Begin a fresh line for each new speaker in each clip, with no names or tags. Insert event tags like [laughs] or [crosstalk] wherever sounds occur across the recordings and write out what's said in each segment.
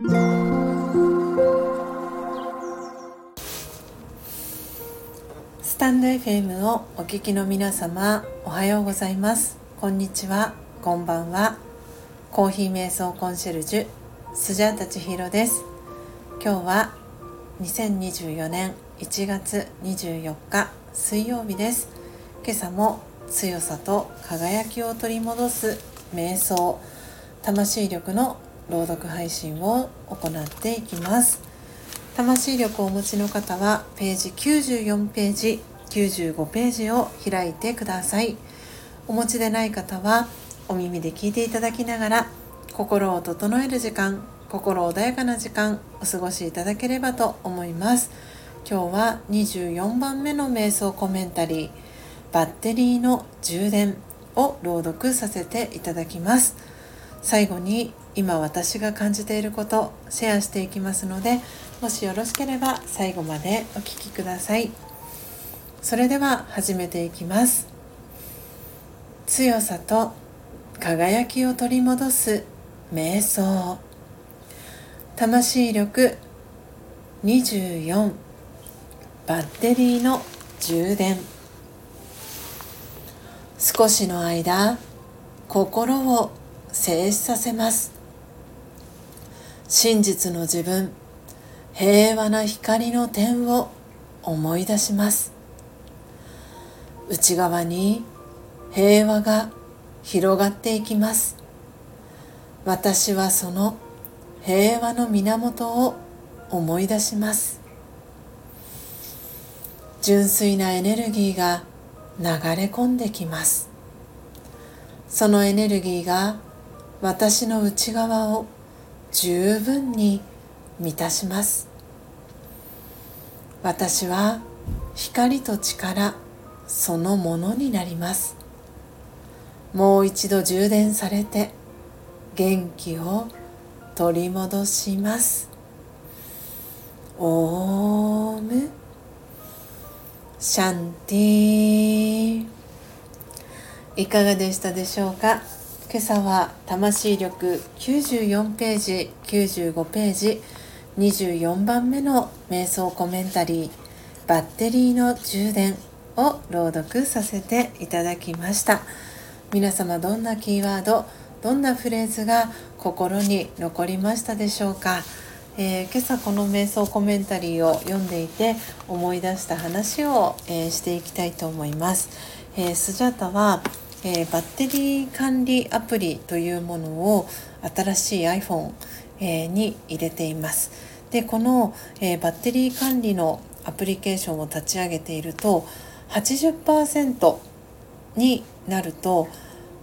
スタンド FM をお聞きの皆様おはようございます。こんにちは。こんばんは。コーヒー瞑想コンシェルジュスジャータチヒロです。今日は2024年1月24日水曜日です。今朝も強さと輝きを取り戻す瞑想魂力の朗読配信を行っていきます。魂力をお持ちの方はページ94ページ95ページを開いてください。お持ちでない方はお耳で聞いていただきながら心を整える時間心穏やかな時間お過ごしいただければと思います。今日は24番目の瞑想コメンタリーバッテリーの充電を朗読させていただきます。最後に今私が感じていることシェアしていきますのでもしよろしければ最後までお聴きください。それでは始めていきます。強さと輝きを取り戻す瞑想。魂力24バッテリーの充電。少しの間心を静止させます。真実の自分平和な光の点を思い出します。内側に平和が広がっていきます。私はその平和の源を思い出します。純粋なエネルギーが流れ込んできます。そのエネルギーが私の内側を十分に満たします。私は光と力そのものになります。もう一度充電されて元気を取り戻します。オーム。シャンティいかがでしたでしょうか？今朝は魂力94ページ95ページ24番目の瞑想コメンタリーバッテリーの充電を朗読させていただきました。皆様どんなキーワードどんなフレーズが心に残りましたでしょうか、えー、今朝この瞑想コメンタリーを読んでいて思い出した話を、えー、していきたいと思います、えー、スジャタはえー、バッテリー管理アプリというものを新しい iPhone、えー、に入れています。でこの、えー、バッテリー管理のアプリケーションを立ち上げていると80%になると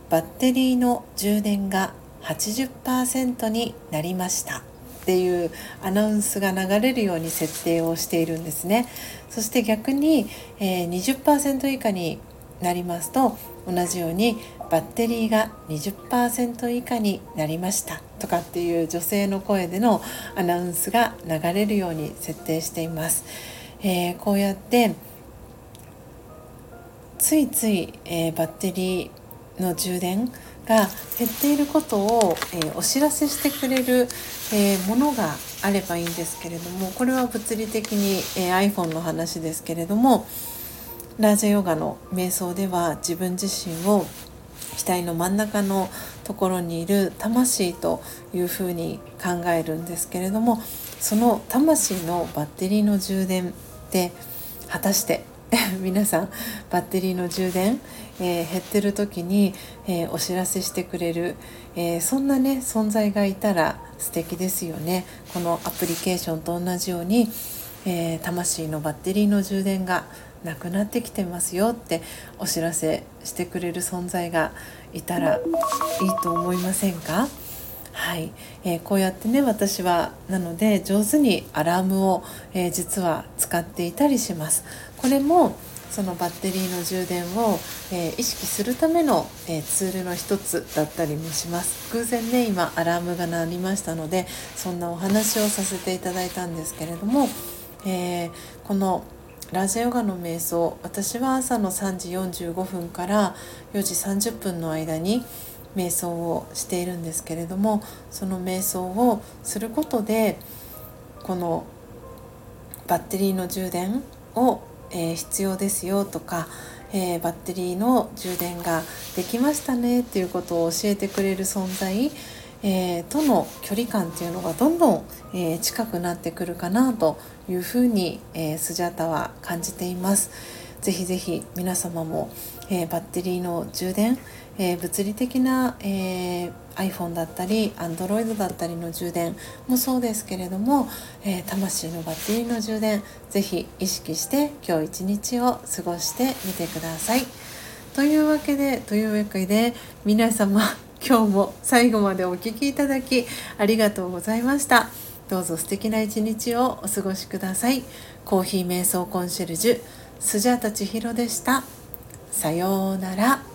バッテリーの充電が80%になりました。っていうアナウンスが流れるように設定をしているんですね。そして逆に、えー、20%以下になりますと同じようにバッテリーが20%以下になりましたとかっていう女性の声でのアナウンスが流れるように設定しています。えー、こうやってついつい、えー、バッテリーの充電が減っていることを、えー、お知らせしてくれる、え、ものがあればいいんですけれどもこれは物理的に、え iPhone の話ですけれどもラージャヨガの瞑想では自分自身を額の真ん中のところにいる魂というふうに考えるんですけれどもその魂のバッテリーの充電って果たして [laughs] 皆さんバッテリーの充電、えー、減ってる時に、えー、お知らせしてくれる、えー、そんなね存在がいたら素敵ですよね。このアプリケーションと同じように、え魂のバッテリーの充電がなくなってきてますよってお知らせしてくれる存在がいたらいいと思いませんか？はい、えー、こうやってね私はなので上手にアラームを、えー、実は使っていたりします。これもそのバッテリーの充電を、えー、意識するための、えツールの一つだったりもします。偶然ね今アラームが鳴りましたのでそんなお話をさせていただいたんですけれども、えーこのラジオガの瞑想私は朝の3時45分から4時30分の間に、瞑想をしているんですけれどもその瞑想をすることでこのバッテリーの充電を、えー、必要ですよとか、えー、バッテリーの充電ができましたねっていうことを教えてくれる存在、えー、との距離感っていうのがどんどん、え近くなってくるかなというふうに、えスジャタは感じています。ぜひぜひ皆様も、えバッテリーの充電、え物理的な、え iPhone だったり Android だったりの充電もそうですけれども、え魂のバッテリーの充電ぜひ意識して今日一日を過ごしてみてください。というわけでというわけで皆様今日も最後までお聴きいただきありがとうございました。どうぞ素敵な一日をお過ごしください。コーヒー瞑想コンシェルジュスジャータ千尋でした。さようなら。